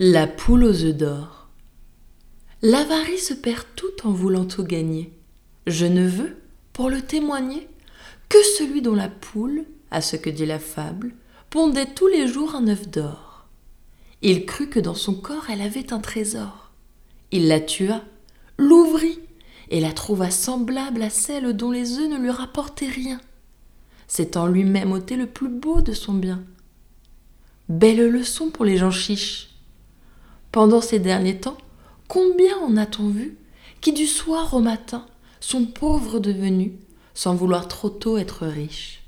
La poule aux œufs d'or. L'avarice perd tout en voulant tout gagner. Je ne veux, pour le témoigner, que celui dont la poule, à ce que dit la fable, pondait tous les jours un œuf d'or. Il crut que dans son corps elle avait un trésor. Il la tua, l'ouvrit, et la trouva semblable à celle dont les œufs ne lui rapportaient rien. En lui-même ôté le plus beau de son bien. Belle leçon pour les gens chiches. Pendant ces derniers temps, combien en a-t-on vu qui du soir au matin sont pauvres devenus sans vouloir trop tôt être riches?